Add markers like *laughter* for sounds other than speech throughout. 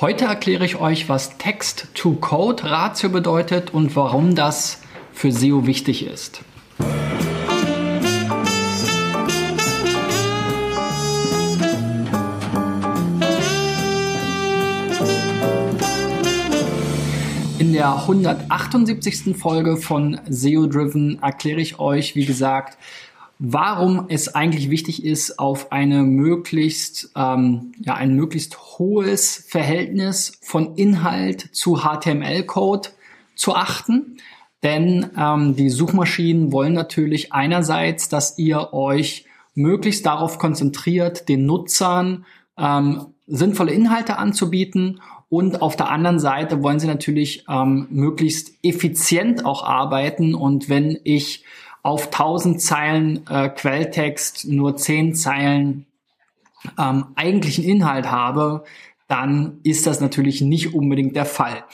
Heute erkläre ich euch, was Text-to-Code-Ratio bedeutet und warum das für SEO wichtig ist. In der 178. Folge von SEO Driven erkläre ich euch, wie gesagt, warum es eigentlich wichtig ist, auf eine möglichst, ähm, ja, ein möglichst hohes Verhältnis von Inhalt zu HTML-Code zu achten. Denn ähm, die Suchmaschinen wollen natürlich einerseits, dass ihr euch möglichst darauf konzentriert, den Nutzern ähm, sinnvolle Inhalte anzubieten und auf der anderen Seite wollen sie natürlich ähm, möglichst effizient auch arbeiten. Und wenn ich auf 1000 Zeilen äh, Quelltext nur 10 Zeilen ähm, eigentlichen Inhalt habe, dann ist das natürlich nicht unbedingt der Fall.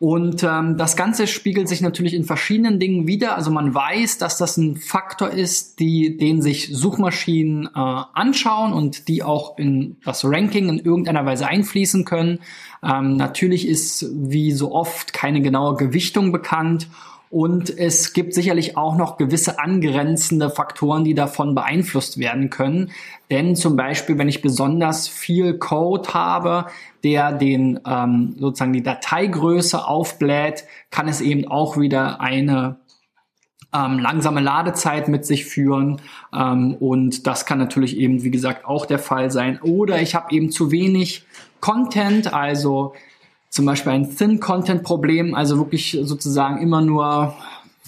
Und ähm, das Ganze spiegelt sich natürlich in verschiedenen Dingen wieder. Also man weiß, dass das ein Faktor ist, die, den sich Suchmaschinen äh, anschauen und die auch in das Ranking in irgendeiner Weise einfließen können. Ähm, natürlich ist wie so oft keine genaue Gewichtung bekannt und es gibt sicherlich auch noch gewisse angrenzende Faktoren, die davon beeinflusst werden können. Denn zum Beispiel, wenn ich besonders viel Code habe, der den ähm, sozusagen die Dateigröße aufbläht, kann es eben auch wieder eine ähm, langsame Ladezeit mit sich führen. Ähm, und das kann natürlich eben, wie gesagt, auch der Fall sein. Oder ich habe eben zu wenig Content, also zum Beispiel ein Thin-Content-Problem, also wirklich sozusagen immer nur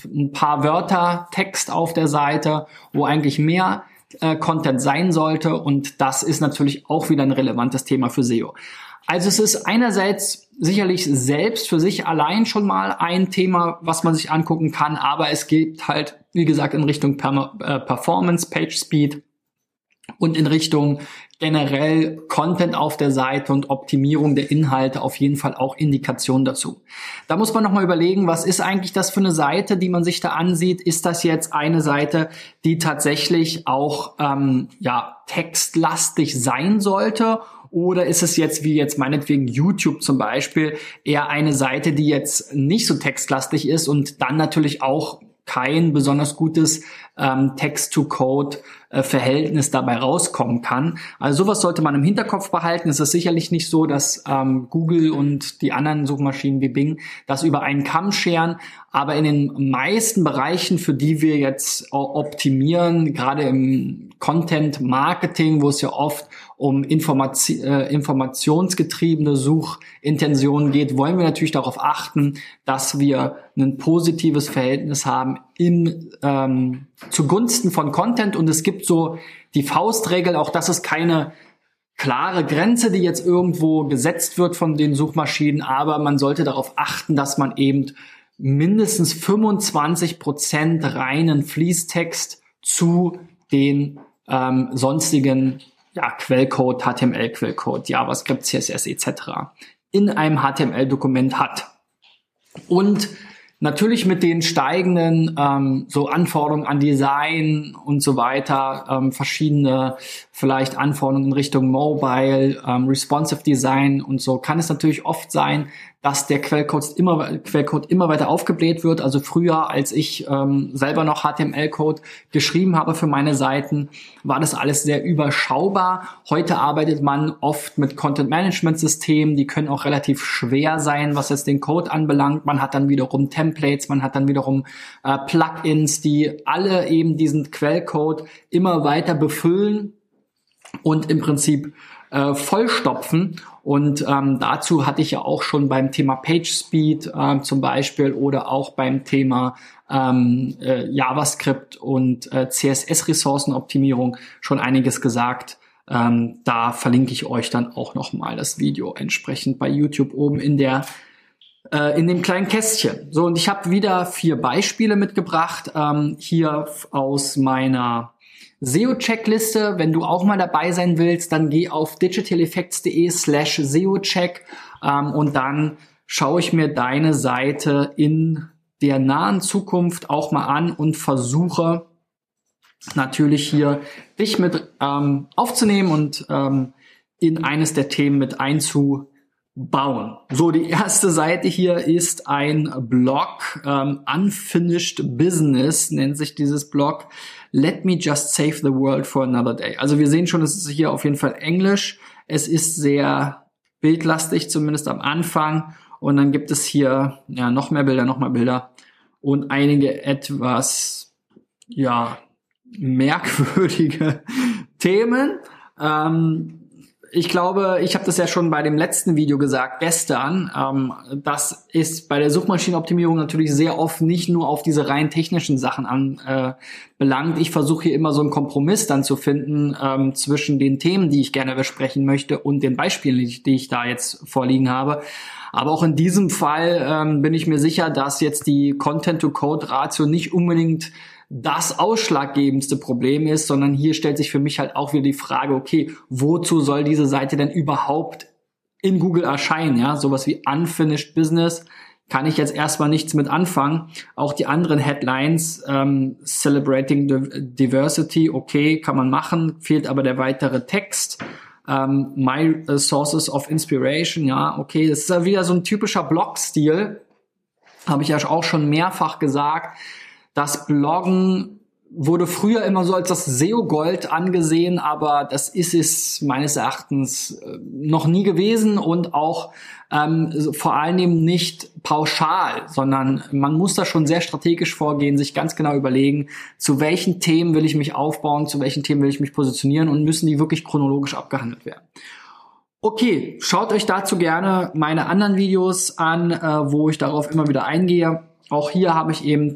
ein paar Wörter Text auf der Seite, wo eigentlich mehr äh, Content sein sollte. Und das ist natürlich auch wieder ein relevantes Thema für SEO. Also es ist einerseits sicherlich selbst für sich allein schon mal ein Thema, was man sich angucken kann, aber es gibt halt, wie gesagt, in Richtung äh, Performance, Page Speed und in Richtung generell Content auf der Seite und Optimierung der Inhalte auf jeden Fall auch Indikationen dazu. Da muss man nochmal überlegen, was ist eigentlich das für eine Seite, die man sich da ansieht? Ist das jetzt eine Seite, die tatsächlich auch ähm, ja, textlastig sein sollte? Oder ist es jetzt wie jetzt meinetwegen YouTube zum Beispiel eher eine Seite, die jetzt nicht so textlastig ist und dann natürlich auch kein besonders gutes ähm, Text-to-Code-Verhältnis dabei rauskommen kann. Also sowas sollte man im Hinterkopf behalten. Es ist sicherlich nicht so, dass ähm, Google und die anderen Suchmaschinen wie Bing das über einen Kamm scheren, aber in den meisten Bereichen, für die wir jetzt optimieren, gerade im Content Marketing, wo es ja oft um Information, äh, informationsgetriebene Suchintentionen geht, wollen wir natürlich darauf achten, dass wir ein positives Verhältnis haben im, ähm, zugunsten von Content. Und es gibt so die Faustregel, auch das ist keine klare Grenze, die jetzt irgendwo gesetzt wird von den Suchmaschinen, aber man sollte darauf achten, dass man eben mindestens 25 Prozent reinen Fließtext zu den ähm, sonstigen ja, Quellcode, HTML-Quellcode, JavaScript, CSS etc. in einem HTML-Dokument hat. Und Natürlich mit den steigenden ähm, so Anforderungen an Design und so weiter, ähm, verschiedene vielleicht Anforderungen in Richtung Mobile, ähm, Responsive Design und so, kann es natürlich oft sein, dass der Quellcode immer, Quellcode immer weiter aufgebläht wird. Also früher, als ich ähm, selber noch HTML-Code geschrieben habe für meine Seiten, war das alles sehr überschaubar. Heute arbeitet man oft mit Content-Management-Systemen, die können auch relativ schwer sein, was jetzt den Code anbelangt. Man hat dann wiederum Templates, man hat dann wiederum äh, Plugins, die alle eben diesen Quellcode immer weiter befüllen und im Prinzip äh, vollstopfen. Und ähm, dazu hatte ich ja auch schon beim Thema PageSpeed äh, zum Beispiel oder auch beim Thema ähm, äh, JavaScript und äh, CSS-Ressourcenoptimierung schon einiges gesagt. Ähm, da verlinke ich euch dann auch nochmal das Video entsprechend bei YouTube oben in der äh, in dem kleinen Kästchen. So, und ich habe wieder vier Beispiele mitgebracht, ähm, hier aus meiner SEO-Checkliste. Wenn du auch mal dabei sein willst, dann geh auf digitaleffects.de slash SEO-Check ähm, und dann schaue ich mir deine Seite in der nahen Zukunft auch mal an und versuche natürlich hier dich mit ähm, aufzunehmen und ähm, in eines der Themen mit einzubinden bauen. So, die erste Seite hier ist ein Blog, ähm, Unfinished Business nennt sich dieses Blog. Let me just save the world for another day. Also wir sehen schon, es ist hier auf jeden Fall Englisch. Es ist sehr bildlastig, zumindest am Anfang. Und dann gibt es hier ja noch mehr Bilder, noch mehr Bilder und einige etwas ja merkwürdige *laughs* Themen. Ähm, ich glaube, ich habe das ja schon bei dem letzten Video gesagt, gestern. Ähm, das ist bei der Suchmaschinenoptimierung natürlich sehr oft nicht nur auf diese rein technischen Sachen anbelangt. Äh, ich versuche hier immer so einen Kompromiss dann zu finden ähm, zwischen den Themen, die ich gerne besprechen möchte und den Beispielen, die ich, die ich da jetzt vorliegen habe. Aber auch in diesem Fall ähm, bin ich mir sicher, dass jetzt die Content-to-Code-Ratio nicht unbedingt das ausschlaggebendste Problem ist, sondern hier stellt sich für mich halt auch wieder die Frage, okay, wozu soll diese Seite denn überhaupt in Google erscheinen? Ja, sowas wie Unfinished Business kann ich jetzt erstmal nichts mit anfangen. Auch die anderen Headlines, ähm, Celebrating Diversity, okay, kann man machen, fehlt aber der weitere Text. Ähm, my Sources of Inspiration, ja, okay, das ist ja wieder so ein typischer Blog-Stil, habe ich ja auch schon mehrfach gesagt das Bloggen wurde früher immer so als das SEO-Gold angesehen, aber das ist es meines Erachtens äh, noch nie gewesen und auch ähm, vor allen Dingen nicht pauschal, sondern man muss da schon sehr strategisch vorgehen, sich ganz genau überlegen, zu welchen Themen will ich mich aufbauen, zu welchen Themen will ich mich positionieren und müssen die wirklich chronologisch abgehandelt werden. Okay, schaut euch dazu gerne meine anderen Videos an, äh, wo ich darauf immer wieder eingehe. Auch hier habe ich eben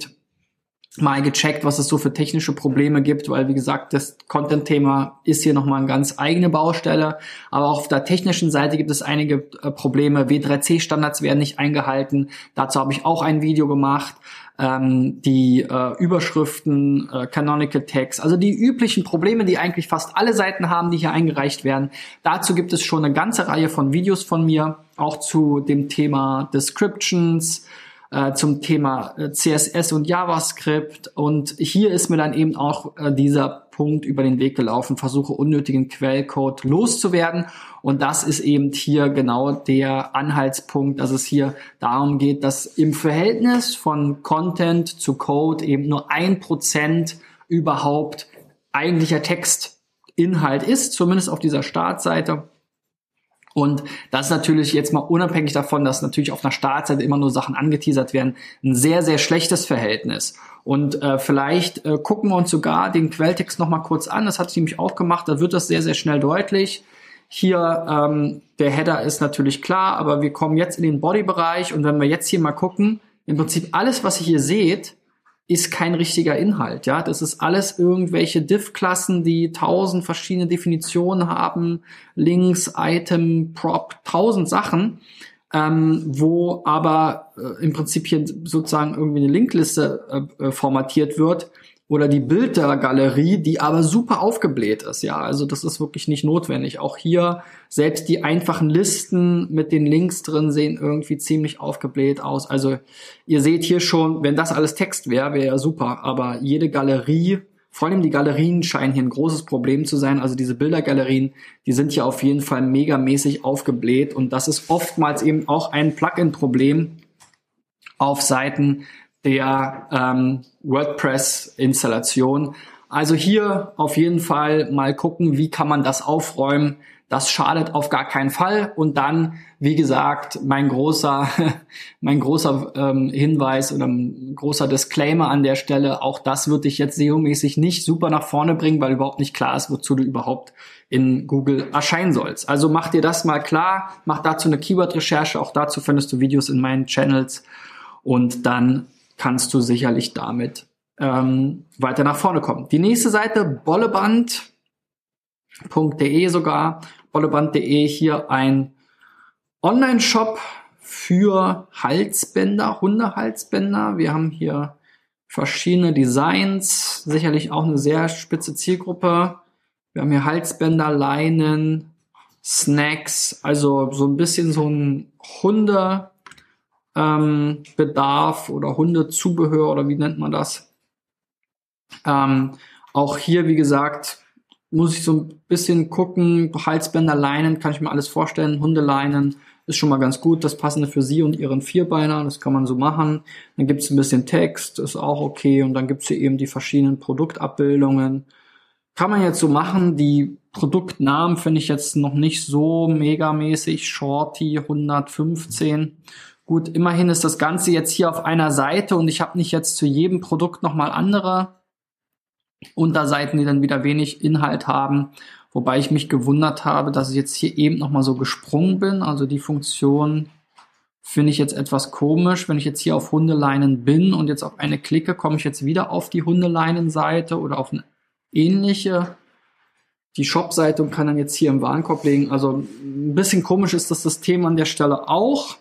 mal gecheckt, was es so für technische Probleme gibt, weil wie gesagt, das Content-Thema ist hier nochmal eine ganz eigene Baustelle. Aber auch auf der technischen Seite gibt es einige äh, Probleme. W3C-Standards werden nicht eingehalten. Dazu habe ich auch ein Video gemacht. Ähm, die äh, Überschriften, äh, Canonical Text, also die üblichen Probleme, die eigentlich fast alle Seiten haben, die hier eingereicht werden. Dazu gibt es schon eine ganze Reihe von Videos von mir, auch zu dem Thema Descriptions, äh, zum Thema äh, CSS und JavaScript. Und hier ist mir dann eben auch äh, dieser Punkt über den Weg gelaufen, versuche unnötigen Quellcode loszuwerden. Und das ist eben hier genau der Anhaltspunkt, dass es hier darum geht, dass im Verhältnis von Content zu Code eben nur ein Prozent überhaupt eigentlicher Textinhalt ist, zumindest auf dieser Startseite. Und das ist natürlich jetzt mal unabhängig davon, dass natürlich auf einer Startseite immer nur Sachen angeteasert werden, ein sehr, sehr schlechtes Verhältnis. Und äh, vielleicht äh, gucken wir uns sogar den Quelltext nochmal kurz an. Das hatte ich nämlich auch gemacht. Da wird das sehr, sehr schnell deutlich. Hier ähm, der Header ist natürlich klar, aber wir kommen jetzt in den Body-Bereich und wenn wir jetzt hier mal gucken, im Prinzip alles, was ihr hier seht, ist kein richtiger Inhalt. Ja, das ist alles irgendwelche Div-Klassen, die tausend verschiedene Definitionen haben, Links, Item, Prop, tausend Sachen, ähm, wo aber äh, im Prinzip hier sozusagen irgendwie eine Linkliste äh, äh formatiert wird, oder die Bildergalerie, die aber super aufgebläht ist. Ja, also das ist wirklich nicht notwendig. Auch hier selbst die einfachen Listen mit den Links drin sehen irgendwie ziemlich aufgebläht aus. Also ihr seht hier schon, wenn das alles Text wäre, wäre ja super. Aber jede Galerie, vor allem die Galerien scheinen hier ein großes Problem zu sein. Also diese Bildergalerien, die sind ja auf jeden Fall megamäßig aufgebläht und das ist oftmals eben auch ein Plugin-Problem auf Seiten, der ähm, WordPress-Installation. Also hier auf jeden Fall mal gucken, wie kann man das aufräumen. Das schadet auf gar keinen Fall. Und dann, wie gesagt, mein großer, *laughs* mein großer ähm, Hinweis oder ein großer Disclaimer an der Stelle. Auch das wird dich jetzt SEO-mäßig nicht super nach vorne bringen, weil überhaupt nicht klar ist, wozu du überhaupt in Google erscheinen sollst. Also mach dir das mal klar. Mach dazu eine Keyword-Recherche. Auch dazu findest du Videos in meinen Channels. Und dann kannst du sicherlich damit ähm, weiter nach vorne kommen. Die nächste Seite, bolleband.de sogar, bolleband.de hier ein Online-Shop für Halsbänder, Hundehalsbänder. Wir haben hier verschiedene Designs, sicherlich auch eine sehr spitze Zielgruppe. Wir haben hier Halsbänder, Leinen, Snacks, also so ein bisschen so ein Hunde ähm, Bedarf oder Hundezubehör oder wie nennt man das. Ähm, auch hier, wie gesagt, muss ich so ein bisschen gucken. Halsbänder, Leinen, kann ich mir alles vorstellen. Hundeleinen, ist schon mal ganz gut, das passende für Sie und Ihren Vierbeiner, das kann man so machen. Dann gibt es ein bisschen Text, ist auch okay und dann gibt es hier eben die verschiedenen Produktabbildungen. Kann man jetzt so machen, die Produktnamen finde ich jetzt noch nicht so megamäßig, Shorty 115. Gut, immerhin ist das Ganze jetzt hier auf einer Seite und ich habe nicht jetzt zu jedem Produkt nochmal andere Unterseiten, die dann wieder wenig Inhalt haben. Wobei ich mich gewundert habe, dass ich jetzt hier eben nochmal so gesprungen bin. Also die Funktion finde ich jetzt etwas komisch. Wenn ich jetzt hier auf Hundeleinen bin und jetzt auf eine klicke, komme ich jetzt wieder auf die Hundeleinenseite oder auf eine ähnliche die Shop-Seite und kann dann jetzt hier im Warenkorb legen. Also ein bisschen komisch ist das System an der Stelle auch.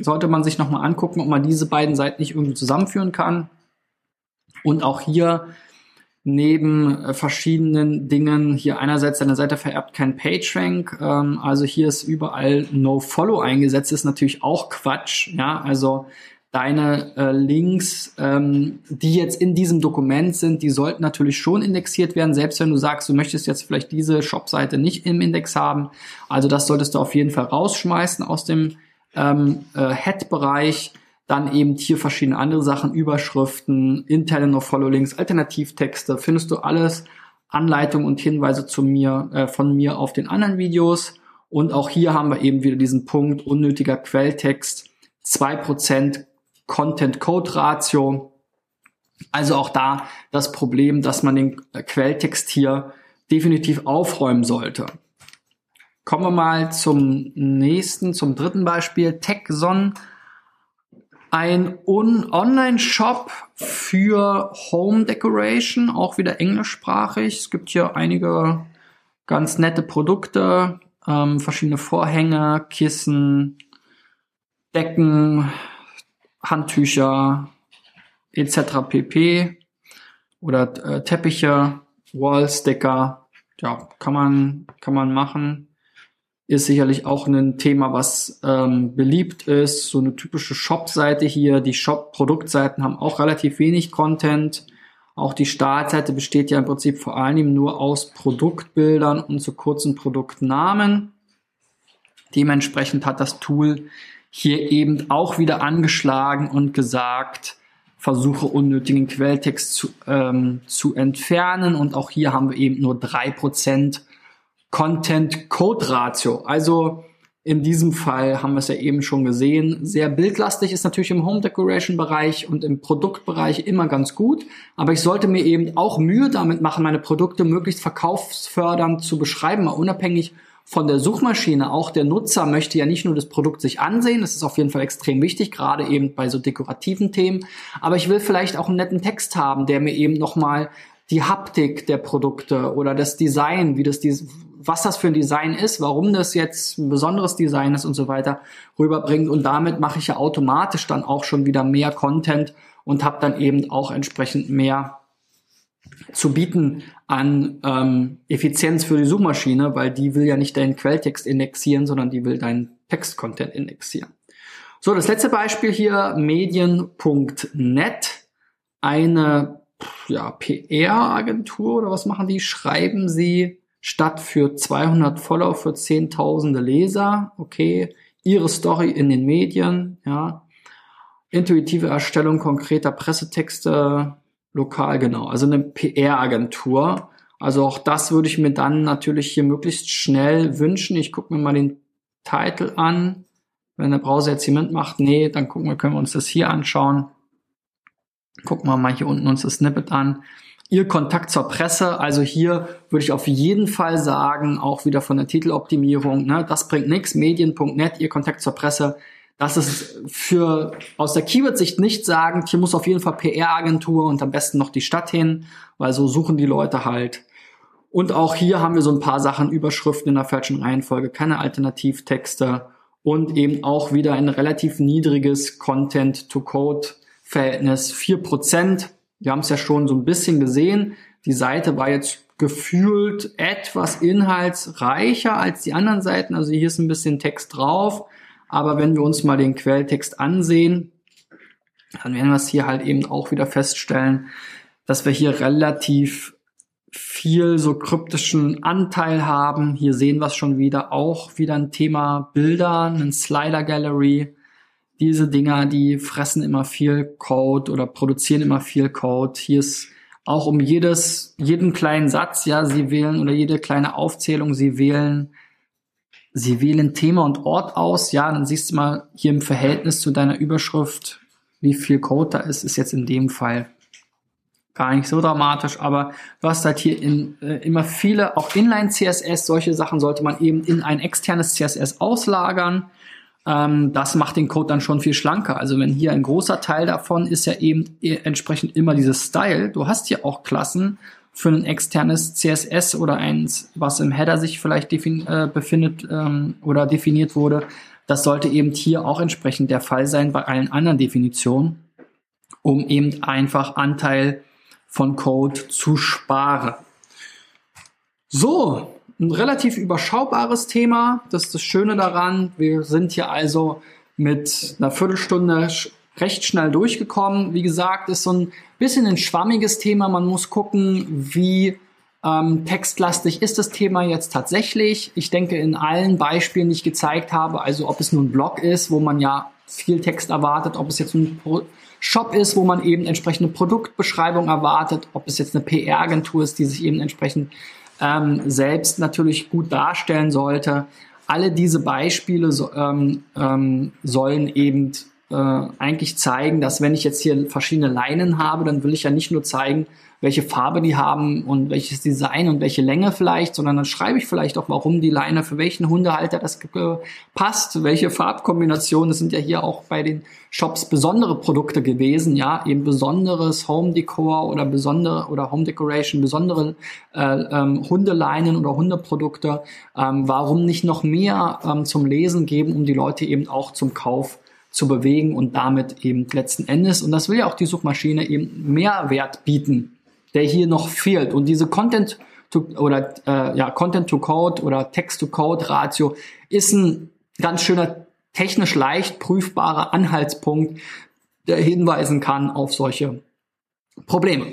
Sollte man sich nochmal angucken, ob man diese beiden Seiten nicht irgendwie zusammenführen kann. Und auch hier neben äh, verschiedenen Dingen hier einerseits deine Seite vererbt kein PageRank, ähm, also hier ist überall No-Follow eingesetzt, ist natürlich auch Quatsch, ja, also deine äh, Links, ähm, die jetzt in diesem Dokument sind, die sollten natürlich schon indexiert werden, selbst wenn du sagst, du möchtest jetzt vielleicht diese Shop-Seite nicht im Index haben, also das solltest du auf jeden Fall rausschmeißen aus dem ähm, äh, Head-Bereich, dann eben hier verschiedene andere Sachen, Überschriften, interne No-Follow-Links, Alternativtexte, findest du alles, Anleitungen und Hinweise zu mir, äh, von mir auf den anderen Videos. Und auch hier haben wir eben wieder diesen Punkt unnötiger Quelltext, zwei Prozent Content Code Ratio. Also auch da das Problem, dass man den Quelltext hier definitiv aufräumen sollte. Kommen wir mal zum nächsten, zum dritten Beispiel. TechZone ein Online-Shop für Home Decoration, auch wieder englischsprachig. Es gibt hier einige ganz nette Produkte, ähm, verschiedene Vorhänge, Kissen, Decken, Handtücher etc. pp. Oder äh, Teppiche, Wallsticker. Ja, kann man, kann man machen ist sicherlich auch ein Thema, was ähm, beliebt ist. So eine typische Shop-Seite hier. Die Shop-Produktseiten haben auch relativ wenig Content. Auch die Startseite besteht ja im Prinzip vor allem nur aus Produktbildern und so kurzen Produktnamen. Dementsprechend hat das Tool hier eben auch wieder angeschlagen und gesagt, versuche unnötigen Quelltext zu, ähm, zu entfernen. Und auch hier haben wir eben nur drei Prozent Content-Code-Ratio. Also in diesem Fall haben wir es ja eben schon gesehen. Sehr bildlastig ist natürlich im Home Decoration Bereich und im Produktbereich immer ganz gut. Aber ich sollte mir eben auch Mühe damit machen, meine Produkte möglichst verkaufsfördernd zu beschreiben, mal unabhängig von der Suchmaschine. Auch der Nutzer möchte ja nicht nur das Produkt sich ansehen. Das ist auf jeden Fall extrem wichtig, gerade eben bei so dekorativen Themen. Aber ich will vielleicht auch einen netten Text haben, der mir eben nochmal die Haptik der Produkte oder das Design, wie das, was das für ein Design ist, warum das jetzt ein besonderes Design ist und so weiter rüberbringt. Und damit mache ich ja automatisch dann auch schon wieder mehr Content und habe dann eben auch entsprechend mehr zu bieten an ähm, Effizienz für die Suchmaschine, weil die will ja nicht deinen Quelltext indexieren, sondern die will deinen Textcontent indexieren. So, das letzte Beispiel hier, medien.net, eine ja, PR-Agentur oder was machen die? Schreiben sie statt für 200 Follower für zehntausende Leser, okay, ihre Story in den Medien, ja, intuitive Erstellung konkreter Pressetexte, lokal genau, also eine PR-Agentur. Also auch das würde ich mir dann natürlich hier möglichst schnell wünschen. Ich gucke mir mal den Titel an. Wenn der Browser jetzt hier mitmacht, nee, dann gucken wir, können wir uns das hier anschauen. Gucken wir mal hier unten uns das Snippet an. Ihr Kontakt zur Presse, also hier würde ich auf jeden Fall sagen, auch wieder von der Titeloptimierung, ne, das bringt nichts, medien.net, Ihr Kontakt zur Presse, das ist für aus der Keyword-Sicht nicht sagen, hier muss auf jeden Fall PR-Agentur und am besten noch die Stadt hin, weil so suchen die Leute halt. Und auch hier haben wir so ein paar Sachen, Überschriften in der falschen Reihenfolge, keine Alternativtexte und eben auch wieder ein relativ niedriges Content-to-Code-Verhältnis, vier Prozent wir haben es ja schon so ein bisschen gesehen. Die Seite war jetzt gefühlt etwas inhaltsreicher als die anderen Seiten. Also hier ist ein bisschen Text drauf. Aber wenn wir uns mal den Quelltext ansehen, dann werden wir es hier halt eben auch wieder feststellen, dass wir hier relativ viel so kryptischen Anteil haben. Hier sehen wir es schon wieder, auch wieder ein Thema Bilder, ein Slider Gallery. Diese Dinger, die fressen immer viel Code oder produzieren immer viel Code. Hier ist auch um jedes, jeden kleinen Satz, ja, sie wählen oder jede kleine Aufzählung, sie wählen, sie wählen Thema und Ort aus, ja, dann siehst du mal hier im Verhältnis zu deiner Überschrift, wie viel Code da ist, ist jetzt in dem Fall gar nicht so dramatisch, aber du hast halt hier in, äh, immer viele, auch Inline-CSS, solche Sachen sollte man eben in ein externes CSS auslagern. Ähm, das macht den Code dann schon viel schlanker. Also wenn hier ein großer Teil davon ist ja eben e, entsprechend immer dieses Style. Du hast hier auch Klassen für ein externes CSS oder eins, was im Header sich vielleicht äh, befindet ähm, oder definiert wurde. Das sollte eben hier auch entsprechend der Fall sein bei allen anderen Definitionen, um eben einfach Anteil von Code zu sparen. So, ein relativ überschaubares Thema. Das ist das Schöne daran. Wir sind hier also mit einer Viertelstunde recht schnell durchgekommen. Wie gesagt, ist so ein bisschen ein schwammiges Thema. Man muss gucken, wie ähm, textlastig ist das Thema jetzt tatsächlich. Ich denke, in allen Beispielen, die ich gezeigt habe, also ob es nun ein Blog ist, wo man ja viel Text erwartet, ob es jetzt ein Shop ist, wo man eben entsprechende Produktbeschreibung erwartet, ob es jetzt eine PR-Agentur ist, die sich eben entsprechend ähm, selbst natürlich gut darstellen sollte. Alle diese Beispiele so, ähm, ähm, sollen eben äh, eigentlich zeigen, dass wenn ich jetzt hier verschiedene Leinen habe, dann will ich ja nicht nur zeigen, welche Farbe die haben und welches Design und welche Länge vielleicht, sondern dann schreibe ich vielleicht auch, warum die Leine für welchen Hundehalter das passt, welche Farbkombinationen. Das sind ja hier auch bei den Shops besondere Produkte gewesen, ja, eben besonderes Home Decor oder besondere oder Home Decoration, besondere äh, ähm, Hundeleinen oder Hundeprodukte. Ähm, warum nicht noch mehr ähm, zum Lesen geben, um die Leute eben auch zum Kauf zu bewegen und damit eben letzten Endes, und das will ja auch die Suchmaschine eben Mehrwert bieten der hier noch fehlt. Und diese Content to, oder äh, ja, Content to Code oder Text to Code Ratio ist ein ganz schöner technisch leicht prüfbarer Anhaltspunkt, der hinweisen kann auf solche Probleme.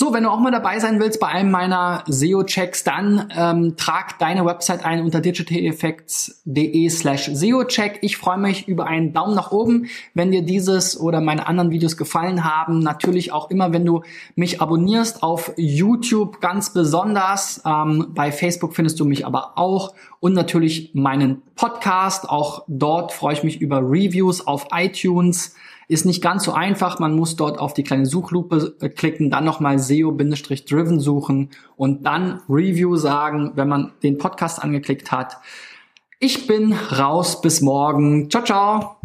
So, wenn du auch mal dabei sein willst bei einem meiner SEO-Checks, dann ähm, trag deine Website ein unter digitaleffects.de slash SEO-Check. Ich freue mich über einen Daumen nach oben, wenn dir dieses oder meine anderen Videos gefallen haben. Natürlich auch immer, wenn du mich abonnierst auf YouTube ganz besonders. Ähm, bei Facebook findest du mich aber auch und natürlich meinen Podcast. Auch dort freue ich mich über Reviews auf iTunes. Ist nicht ganz so einfach. Man muss dort auf die kleine Suchlupe äh, klicken, dann nochmal SEO-Driven suchen und dann Review sagen, wenn man den Podcast angeklickt hat. Ich bin raus. Bis morgen. Ciao, ciao.